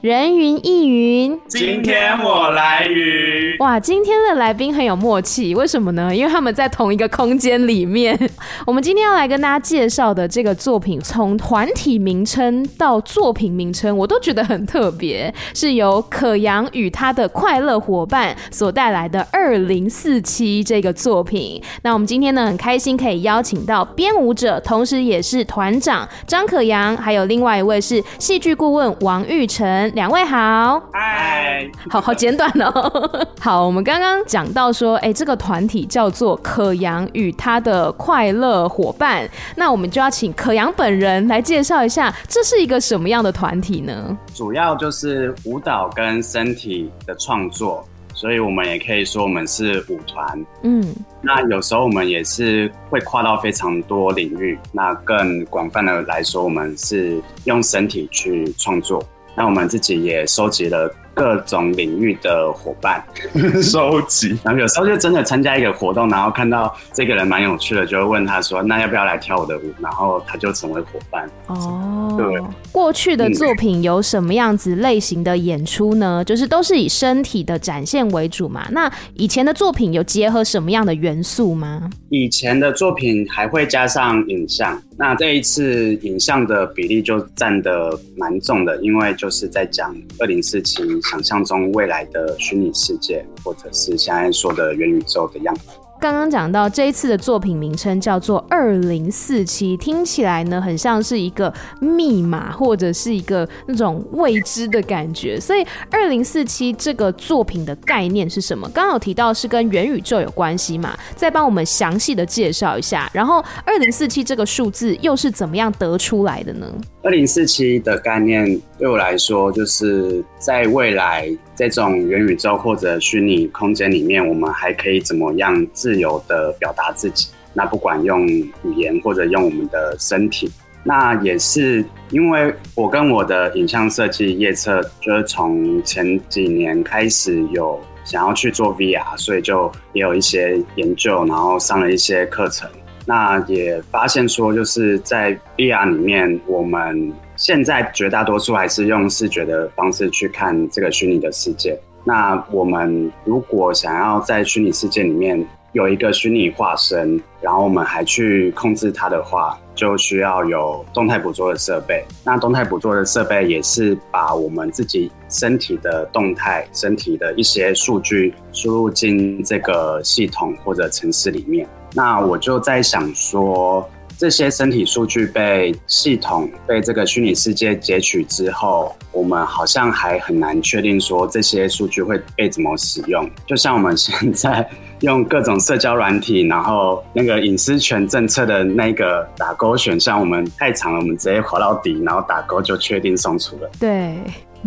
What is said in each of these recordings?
人云亦云，今天我来云。哇，今天的来宾很有默契，为什么呢？因为他们在同一个空间里面。我们今天要来跟大家介绍的这个作品，从团体名称到作品名称，我都觉得很特别，是由可扬与他的快乐伙伴所带来的二零四七这个作品。那我们今天呢，很开心可以邀请到编舞者，同时也是团长张可扬，还有另外一位是戏剧顾问王玉成。两位好，嗨，好好简短哦。好，我们刚刚讲到说，哎，这个团体叫做可阳与他的快乐伙伴，那我们就要请可阳本人来介绍一下，这是一个什么样的团体呢？主要就是舞蹈跟身体的创作，所以我们也可以说我们是舞团。嗯，那有时候我们也是会跨到非常多领域，那更广泛的来说，我们是用身体去创作。那我们自己也收集了各种领域的伙伴，收集。然后有时候就真的参加一个活动，然后看到这个人蛮有趣的，就会问他说：“那要不要来跳我的舞？”然后他就成为伙伴。哦，对。过去的作品有什么样子类型的演出呢？就是都是以身体的展现为主嘛。那以前的作品有结合什么样的元素吗？以前的作品还会加上影像。那这一次影像的比例就占的蛮重的，因为就是在讲二零四七想象中未来的虚拟世界，或者是现在说的元宇宙的样子。刚刚讲到这一次的作品名称叫做二零四七，听起来呢很像是一个密码或者是一个那种未知的感觉。所以二零四七这个作品的概念是什么？刚刚有提到是跟元宇宙有关系嘛？再帮我们详细的介绍一下。然后二零四七这个数字又是怎么样得出来的呢？二零四七的概念对我来说，就是在未来这种元宇宙或者虚拟空间里面，我们还可以怎么样自由的表达自己？那不管用语言或者用我们的身体，那也是因为我跟我的影像设计叶策，就是从前几年开始有想要去做 VR，所以就也有一些研究，然后上了一些课程。那也发现说，就是在 VR 里面，我们现在绝大多数还是用视觉的方式去看这个虚拟的世界。那我们如果想要在虚拟世界里面有一个虚拟化身，然后我们还去控制它的话，就需要有动态捕捉的设备。那动态捕捉的设备也是把我们自己身体的动态、身体的一些数据输入进这个系统或者程式里面。那我就在想说，这些身体数据被系统被这个虚拟世界截取之后，我们好像还很难确定说这些数据会被怎么使用。就像我们现在用各种社交软体，然后那个隐私权政策的那个打勾选项，我们太长了，我们直接划到底，然后打勾就确定送出了。对。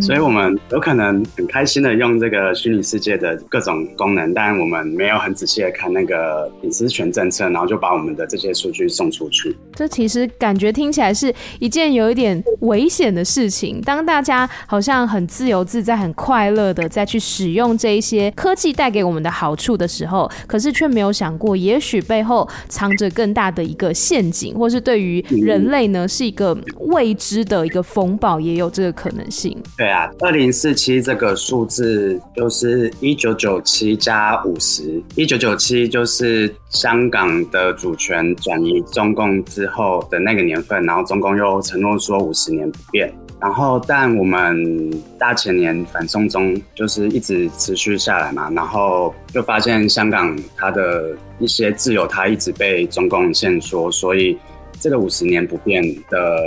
所以，我们有可能很开心的用这个虚拟世界的各种功能，但我们没有很仔细的看那个隐私权政策，然后就把我们的这些数据送出去。这其实感觉听起来是一件有一点危险的事情。当大家好像很自由自在、很快乐的再去使用这一些科技带给我们的好处的时候，可是却没有想过，也许背后藏着更大的一个陷阱，或是对于人类呢是一个未知的一个风暴，也有这个可能性。对啊，二零四七这个数字就是一九九七加五十，一九九七就是香港的主权转移中共之后的那个年份，然后中共又承诺说五十年不变，然后但我们大前年反送中就是一直持续下来嘛，然后就发现香港它的一些自由它一直被中共限缩，所以这个五十年不变的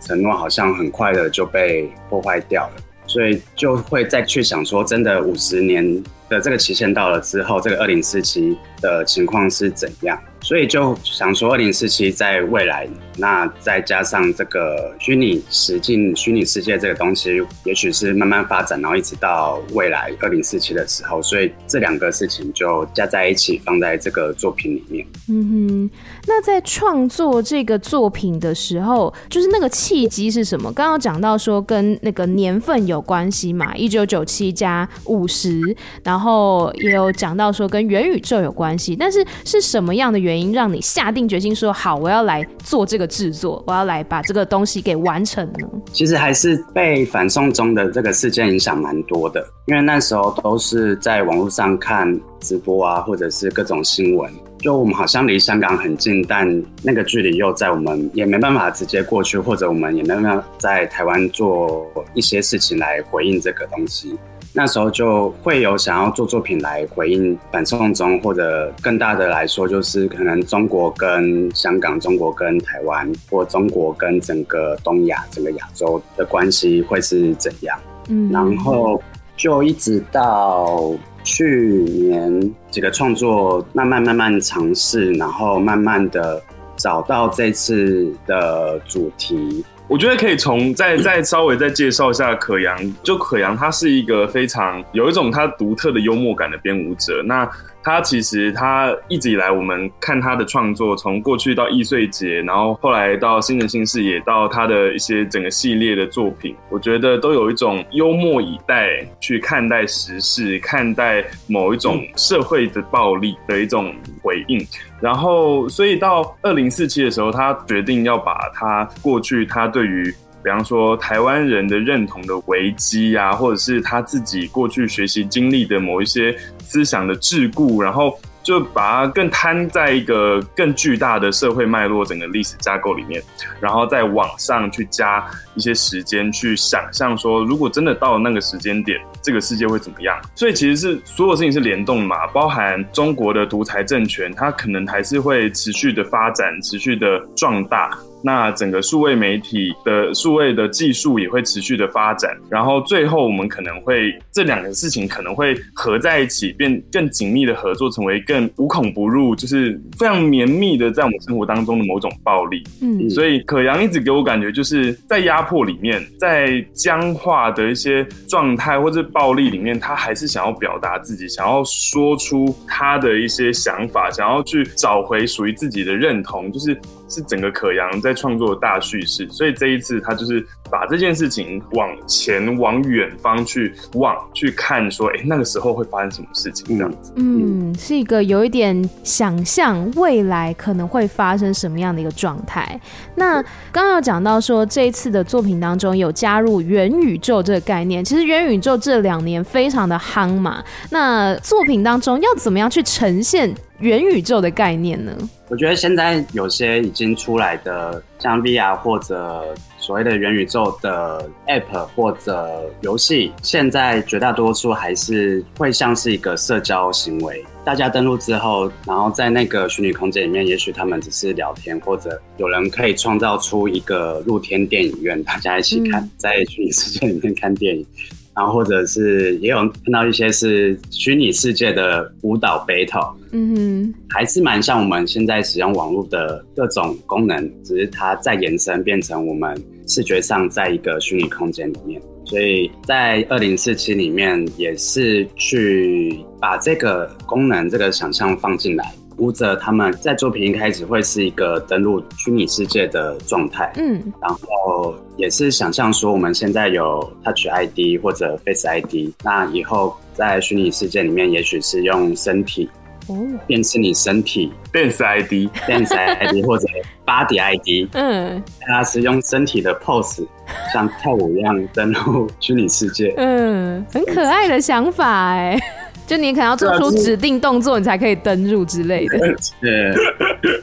承诺好像很快的就被破坏掉了。所以就会再去想说，真的五十年的这个期限到了之后，这个二零四七的情况是怎样？所以就想说，二零四七在未来，那再加上这个虚拟实境、虚拟世界这个东西，也许是慢慢发展，然后一直到未来二零四七的时候，所以这两个事情就加在一起放在这个作品里面。嗯哼，那在创作这个作品的时候，就是那个契机是什么？刚刚讲到说跟那个年份有关系嘛，一九九七加五十，然然后也有讲到说跟元宇宙有关系，但是是什么样的原因？原因让你下定决心说好，我要来做这个制作，我要来把这个东西给完成呢？其实还是被反送中的这个事件影响蛮多的，因为那时候都是在网络上看直播啊，或者是各种新闻，就我们好像离香港很近，但那个距离又在我们也没办法直接过去，或者我们也没办法在台湾做一些事情来回应这个东西。那时候就会有想要做作品来回应反送中，或者更大的来说，就是可能中国跟香港、中国跟台湾，或中国跟整个东亚、整个亚洲的关系会是怎样？嗯，然后就一直到去年几个创作慢慢慢慢尝试，然后慢慢的找到这次的主题。我觉得可以从再再稍微再介绍一下可扬，就可扬他是一个非常有一种他独特的幽默感的编舞者。那他其实他一直以来，我们看他的创作，从过去到易穗节，然后后来到新人新视野，到他的一些整个系列的作品，我觉得都有一种幽默以待去看待时事，看待某一种社会的暴力的一种回应。然后，所以到二零四七的时候，他决定要把他过去他对于。比方说，台湾人的认同的危机啊，或者是他自己过去学习经历的某一些思想的桎梏，然后就把它更摊在一个更巨大的社会脉络、整个历史架构里面，然后在网上去加一些时间去想象说，如果真的到了那个时间点，这个世界会怎么样？所以其实是所有事情是联动嘛，包含中国的独裁政权，它可能还是会持续的发展，持续的壮大。那整个数位媒体的数位的技术也会持续的发展，然后最后我们可能会这两个事情可能会合在一起，变更紧密的合作，成为更无孔不入，就是非常绵密的在我们生活当中的某种暴力。嗯，所以可阳一直给我感觉就是在压迫里面，在僵化的一些状态或者暴力里面，他还是想要表达自己，想要说出他的一些想法，想要去找回属于自己的认同，就是。是整个可扬在创作的大叙事，所以这一次他就是把这件事情往前往远方去望去看，说，哎，那个时候会发生什么事情这样子。嗯，是一个有一点想象未来可能会发生什么样的一个状态。那刚刚有讲到说，这一次的作品当中有加入元宇宙这个概念，其实元宇宙这两年非常的夯嘛。那作品当中要怎么样去呈现元宇宙的概念呢？我觉得现在有些已经出来的，像 VR 或者所谓的元宇宙的 App 或者游戏，现在绝大多数还是会像是一个社交行为。大家登录之后，然后在那个虚拟空间里面，也许他们只是聊天，或者有人可以创造出一个露天电影院，大家一起看，在虚拟世界里面看电影。然后或者是也有看到一些是虚拟世界的舞蹈 battle，嗯哼，还是蛮像我们现在使用网络的各种功能，只是它再延伸变成我们视觉上在一个虚拟空间里面。所以在二零四七里面也是去把这个功能、这个想象放进来。舞者他们在作品一开始会是一个登录虚拟世界的状态，嗯，然后也是想象说我们现在有 Touch ID 或者 Face ID，那以后在虚拟世界里面，也许是用身体哦。辨识你身体 Dance ID，Dance ID 或者 Body ID，嗯，它是用身体的 pose 像跳舞一样登录虚拟世界，嗯，很可爱的想法哎。就你可能要做出指定动作，你才可以登入之类的。对，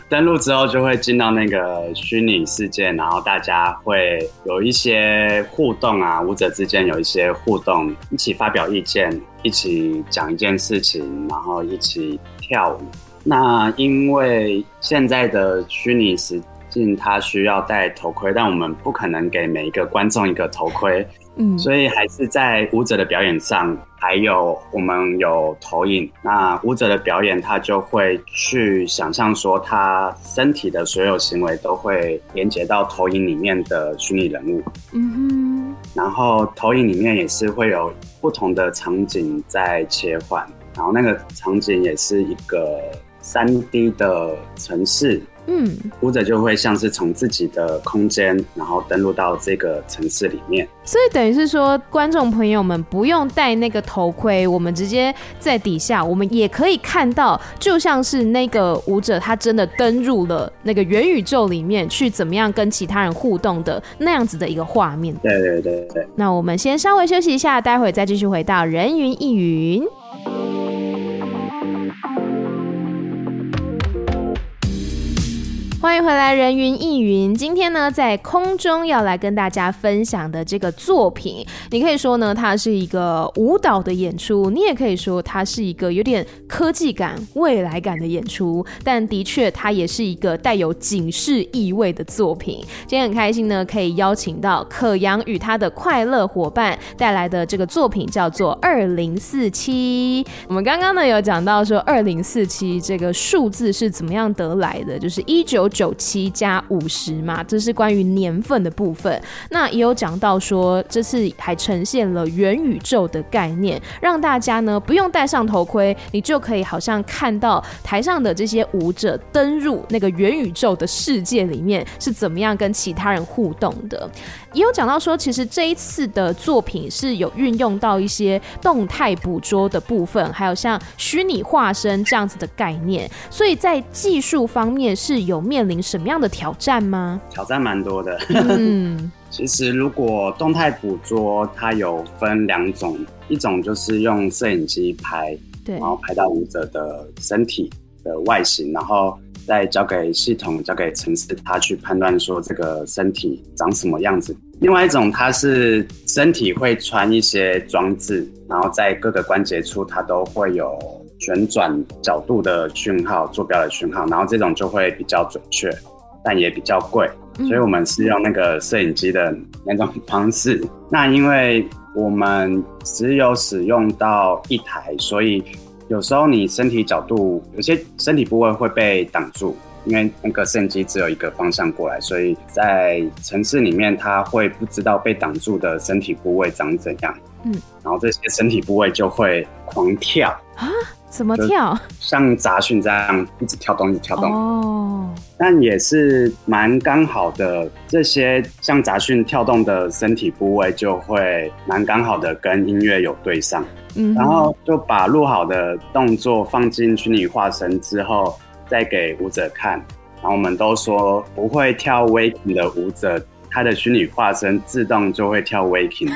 登录之后就会进到那个虚拟世界，然后大家会有一些互动啊，舞者之间有一些互动，一起发表意见，一起讲一件事情，然后一起跳舞。那因为现在的虚拟实境它需要戴头盔，但我们不可能给每一个观众一个头盔，嗯，所以还是在舞者的表演上，还有我们有投影。那舞者的表演，他就会去想象说，他身体的所有行为都会连接到投影里面的虚拟人物，嗯哼，然后投影里面也是会有不同的场景在切换，然后那个场景也是一个三 D 的城市。嗯，舞者就会像是从自己的空间，然后登录到这个城市里面。所以等于是说，观众朋友们不用戴那个头盔，我们直接在底下，我们也可以看到，就像是那个舞者他真的登入了那个元宇宙里面去，怎么样跟其他人互动的那样子的一个画面。对对对对。那我们先稍微休息一下，待会再继续回到人云亦云。欢迎回来，人云亦云。今天呢，在空中要来跟大家分享的这个作品，你可以说呢，它是一个舞蹈的演出，你也可以说它是一个有点科技感、未来感的演出。但的确，它也是一个带有警示意味的作品。今天很开心呢，可以邀请到可扬与他的快乐伙伴带来的这个作品，叫做《二零四七》。我们刚刚呢有讲到说，二零四七这个数字是怎么样得来的，就是一九。九七加五十嘛，这是关于年份的部分。那也有讲到说，这次还呈现了元宇宙的概念，让大家呢不用戴上头盔，你就可以好像看到台上的这些舞者登入那个元宇宙的世界里面是怎么样跟其他人互动的。也有讲到说，其实这一次的作品是有运用到一些动态捕捉的部分，还有像虚拟化身这样子的概念，所以在技术方面是有面临什么样的挑战吗？挑战蛮多的。嗯，其实如果动态捕捉，它有分两种，一种就是用摄影机拍，对，然后拍到舞者的身体的外形，然后。再交给系统，交给城市，它去判断说这个身体长什么样子。另外一种，它是身体会穿一些装置，然后在各个关节处它都会有旋转角度的讯号、坐标的讯号，然后这种就会比较准确，但也比较贵。所以我们是用那个摄影机的那种方式。嗯。那因为我们只有使用到一台，所以。有时候你身体角度有些身体部位会被挡住，因为那个摄影机只有一个方向过来，所以在城市里面它会不知道被挡住的身体部位长怎样。嗯，然后这些身体部位就会狂跳啊？怎么跳？像杂讯这样一直跳动，一直跳动。哦，但也是蛮刚好的，这些像杂讯跳动的身体部位就会蛮刚好的跟音乐有对上。嗯，然后就把录好的动作放进虚拟化身之后，再给舞者看。然后我们都说不会跳 waking 的舞者，他的虚拟化身自动就会跳 waking。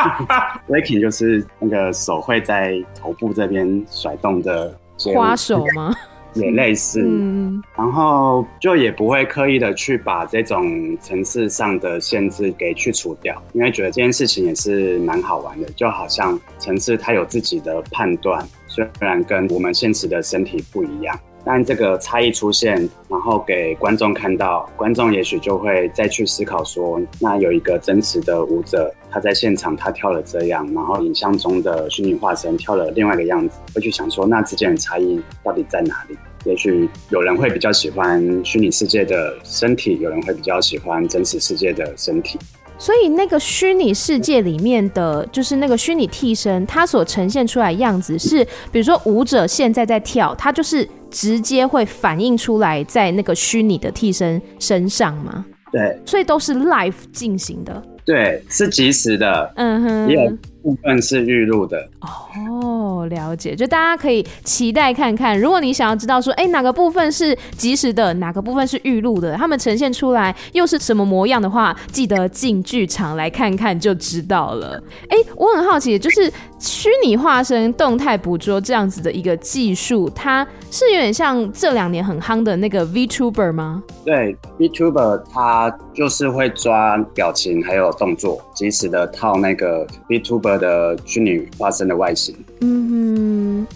waking 就是那个手会在头部这边甩动的花手吗？也类似，嗯，然后就也不会刻意的去把这种层次上的限制给去除掉，因为觉得这件事情也是蛮好玩的，就好像层次它有自己的判断，虽然跟我们现实的身体不一样。但这个差异出现，然后给观众看到，观众也许就会再去思考说，那有一个真实的舞者，他在现场他跳了这样，然后影像中的虚拟化身跳了另外一个样子，会去想说，那之间的差异到底在哪里？也许有人会比较喜欢虚拟世界的身体，有人会比较喜欢真实世界的身体。所以那个虚拟世界里面的就是那个虚拟替身，它所呈现出来的样子是，比如说舞者现在在跳，它就是直接会反映出来在那个虚拟的替身身上吗？对，所以都是 live 进行的。对，是即时的。嗯哼，也有部分是预录的。哦，了解。就大家可以期待看看，如果你想要知道说，哎、欸，哪个部分是即时的，哪个部分是预录的，他们呈现出来又是什么模样的话，记得进剧场来看看就知道了。哎、欸，我很好奇，就是虚拟化身、动态捕捉这样子的一个技术，它是有点像这两年很夯的那个 VTuber 吗？对，VTuber 它就是会抓表情还有动作，即时的套那个 VTuber 的虚拟化身的外形。嗯哼。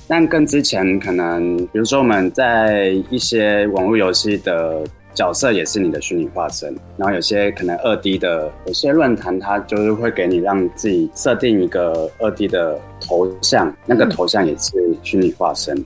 但跟之前可能，比如说我们在一些网络游戏的角色也是你的虚拟化身。然后有些可能二 D 的，有些论坛它就是会给你让自己设定一个二 D 的头像，那个头像也是虚拟化身。嗯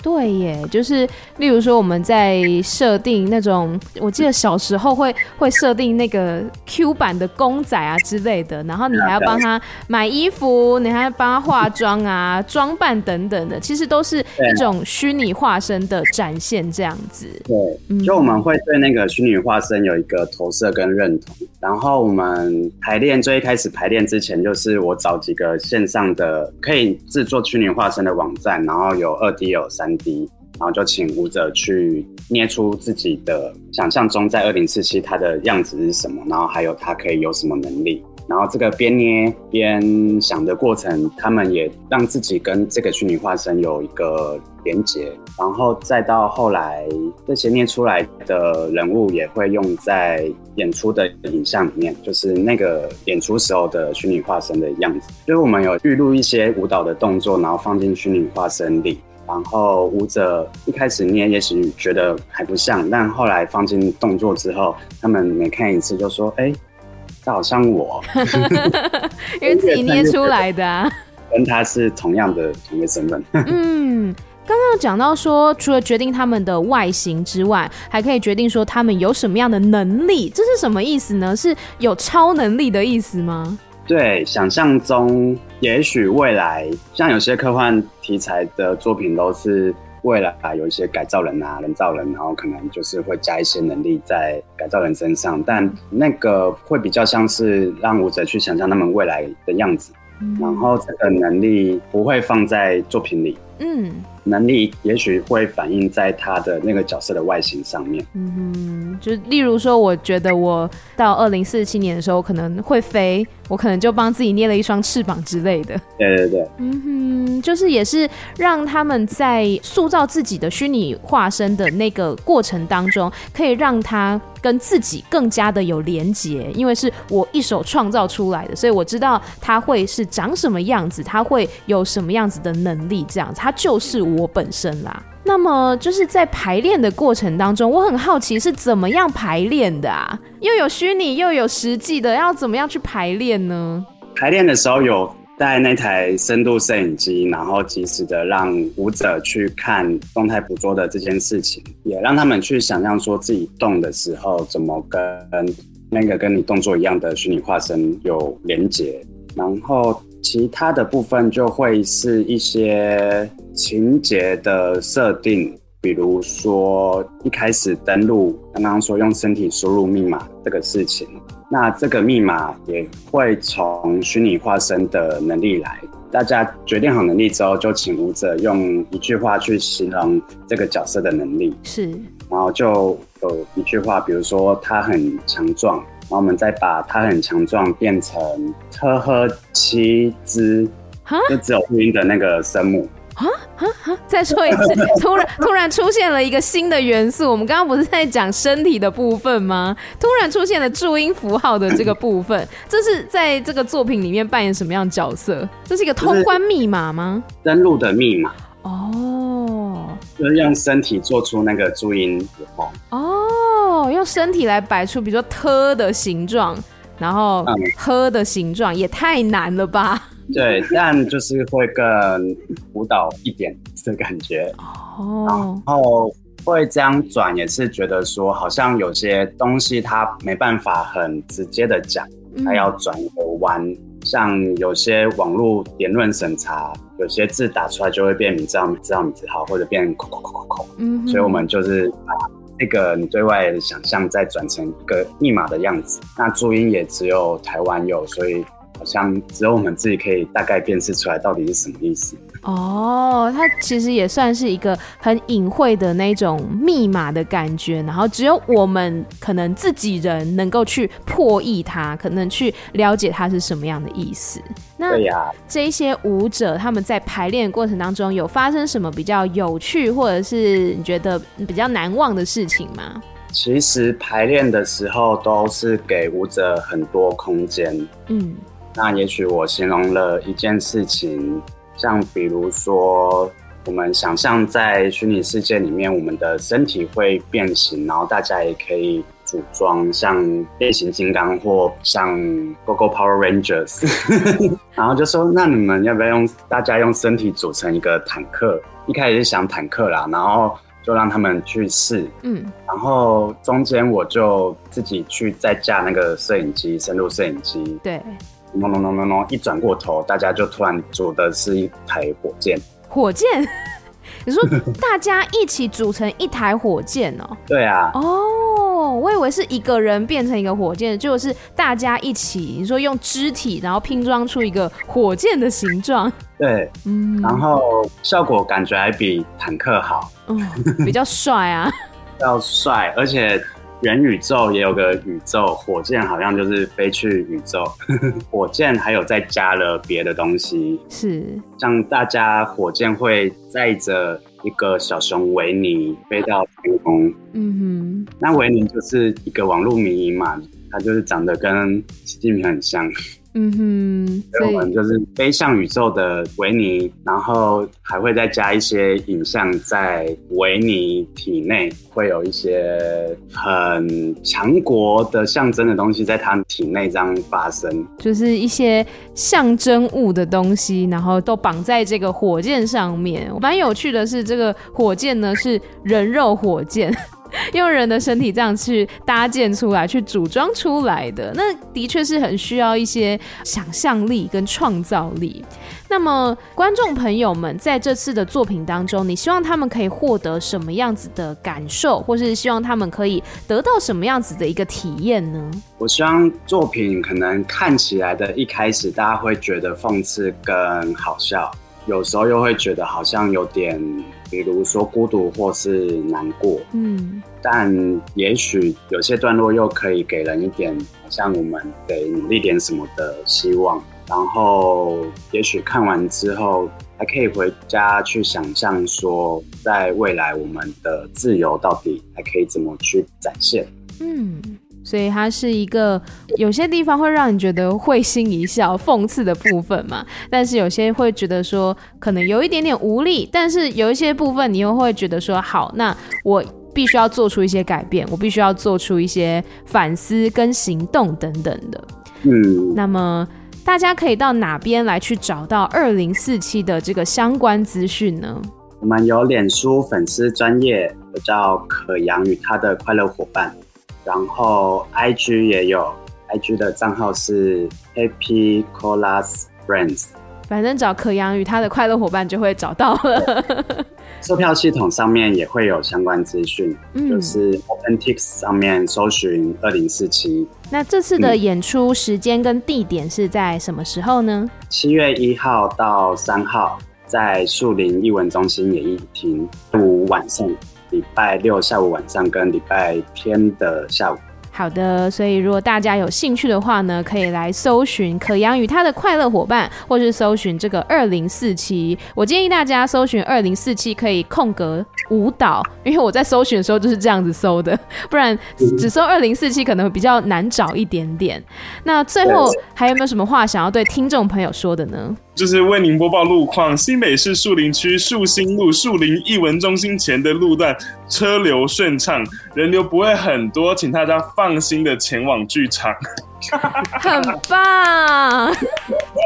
对耶，就是例如说我们在设定那种，我记得小时候会会设定那个 Q 版的公仔啊之类的，然后你还要帮他买衣服，你还要帮他化妆啊、装扮等等的，其实都是一种虚拟化身的展现，这样子。对，就我们会对那个虚拟化身有一个投射跟认同，然后我们排练最一开始排练之前，就是我找几个线上的可以制作虚拟化身的网站，然后有二 D 有三。D，然后就请舞者去捏出自己的想象中在二零四七他的样子是什么，然后还有他可以有什么能力。然后这个边捏边想的过程，他们也让自己跟这个虚拟化身有一个连接。然后再到后来，这些捏出来的人物也会用在演出的影像里面，就是那个演出时候的虚拟化身的样子。就是我们有预录一些舞蹈的动作，然后放进虚拟化身里。然后舞者一开始捏，也许觉得还不像，但后来放进动作之后，他们每看一次就说：“哎，这好像我。”因为自己捏出来的啊，跟他是同样的同一个身份。嗯，刚刚讲到说，除了决定他们的外形之外，还可以决定说他们有什么样的能力，这是什么意思呢？是有超能力的意思吗？对，想象中，也许未来像有些科幻题材的作品，都是未来啊有一些改造人啊、人造人，然后可能就是会加一些能力在改造人身上，但那个会比较像是让舞者去想象他们未来的样子，嗯、然后这个能力不会放在作品里。嗯。能力也许会反映在他的那个角色的外形上面。嗯哼，就例如说，我觉得我到二零四七年的时候可能会飞，我可能就帮自己捏了一双翅膀之类的。对对对。嗯哼，就是也是让他们在塑造自己的虚拟化身的那个过程当中，可以让他跟自己更加的有连结，因为是我一手创造出来的，所以我知道他会是长什么样子，他会有什么样子的能力，这样子，他就是。我本身啦，那么就是在排练的过程当中，我很好奇是怎么样排练的啊？又有虚拟又有实际的，要怎么样去排练呢？排练的时候有带那台深度摄影机，然后及时的让舞者去看动态捕捉的这件事情，也让他们去想象说自己动的时候怎么跟那个跟你动作一样的虚拟化身有连接，然后。其他的部分就会是一些情节的设定，比如说一开始登录，刚刚说用身体输入密码这个事情，那这个密码也会从虚拟化身的能力来。大家决定好能力之后，就请舞者用一句话去形容这个角色的能力，是，然后就有一句话，比如说他很强壮。然后我们再把它很强壮变成呵呵七只，就只有录音的那个声母。啊再说一次，突然突然出现了一个新的元素。我们刚刚不是在讲身体的部分吗？突然出现了注音符号的这个部分，这是在这个作品里面扮演什么样的角色？这是一个通关密码吗？登录的密码。哦，就是用身体做出那个注音符号。哦。哦，用身体来摆出，比如说“特”的形状，然后“喝”的形状，也太难了吧？对，但就是会更舞蹈一点的感觉。哦，然后会这样转，也是觉得说，好像有些东西它没办法很直接的讲，它要转一个弯。嗯、像有些网络言论审查，有些字打出来就会变名字号、名字号、名字号，或者变。嗯，所以我们就是把。那个你对外的想象再转成一个密码的样子，那注音也只有台湾有，所以好像只有我们自己可以大概辨识出来到底是什么意思。哦，它其实也算是一个很隐晦的那种密码的感觉，然后只有我们可能自己人能够去破译它，可能去了解它是什么样的意思。那对呀，这一些舞者他们在排练过程当中有发生什么比较有趣，或者是你觉得比较难忘的事情吗？其实排练的时候都是给舞者很多空间。嗯，那也许我形容了一件事情。像比如说，我们想象在虚拟世界里面，我们的身体会变形，然后大家也可以组装像变形金刚或像 GoGo Power Rangers，然后就说那你们要不要用大家用身体组成一个坦克？一开始是想坦克啦，然后就让他们去试，嗯，然后中间我就自己去再架那个摄影机，深度摄影机，对，咚咚咚咚咚，一转过头，大家就突然组的是一台火箭。火箭？你说大家一起组成一台火箭哦？对啊。哦，我以为是一个人变成一个火箭，就是大家一起，你说用肢体然后拼装出一个火箭的形状。对，嗯，然后效果感觉还比坦克好，嗯，比较帅啊，比较帅，而且。元宇宙也有个宇宙，火箭好像就是飞去宇宙。火箭还有再加了别的东西，是像大家火箭会载着一个小熊维尼飞到天空。嗯哼，那维尼就是一个网络迷因嘛，他就是长得跟习近平很像。嗯哼，所以我们就是飞向宇宙的维尼，然后还会再加一些影像在维尼体内，会有一些很强国的象征的东西在他体内这样发生，就是一些象征物的东西，然后都绑在这个火箭上面。蛮有趣的是，这个火箭呢是人肉火箭。用人的身体这样去搭建出来，去组装出来的，那的确是很需要一些想象力跟创造力。那么，观众朋友们在这次的作品当中，你希望他们可以获得什么样子的感受，或是希望他们可以得到什么样子的一个体验呢？我希望作品可能看起来的一开始，大家会觉得讽刺跟好笑，有时候又会觉得好像有点。比如说孤独或是难过，嗯，但也许有些段落又可以给人一点，好像我们得努力点什么的希望。然后，也许看完之后，还可以回家去想象说，在未来我们的自由到底还可以怎么去展现？嗯。所以它是一个有些地方会让你觉得会心一笑、讽刺的部分嘛，但是有些会觉得说可能有一点点无力，但是有一些部分你又会觉得说好，那我必须要做出一些改变，我必须要做出一些反思跟行动等等的。嗯，那么大家可以到哪边来去找到二零四七的这个相关资讯呢？我们有脸书粉丝专业，我，叫可阳与他的快乐伙伴。然后，IG 也有，IG 的账号是 Happy Colas Friends。反正找可洋与他的快乐伙伴就会找到了。售票系统上面也会有相关资讯，嗯、就是 OpenTix 上面搜寻二零四七。那这次的演出时间跟地点是在什么时候呢？七月一号到三号，在树林艺文中心演艺厅，五晚上。礼拜六下午晚上跟礼拜天的下午。好的，所以如果大家有兴趣的话呢，可以来搜寻可阳与他的快乐伙伴，或是搜寻这个二零四七。我建议大家搜寻二零四七可以空格舞蹈，因为我在搜寻的时候就是这样子搜的，不然只搜二零四七可能会比较难找一点点。那最后还有没有什么话想要对听众朋友说的呢？就是为您播报路况：新北市树林区树新路树林艺文中心前的路段车流顺畅，人流不会很多，请大家放心的前往剧场。很棒。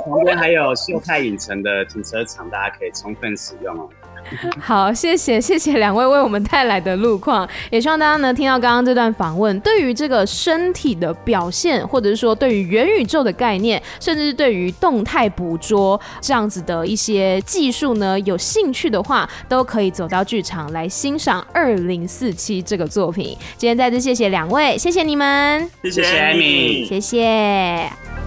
旁边还有秀泰影城的停车场，大家可以充分使用哦。好，谢谢谢谢两位为我们带来的路况，也希望大家呢听到刚刚这段访问，对于这个身体的表现，或者是说对于元宇宙的概念，甚至是对于动态捕捉这样子的一些技术呢，有兴趣的话，都可以走到剧场来欣赏《二零四七》这个作品。今天再次谢谢两位，谢谢你们，谢谢艾米，谢谢。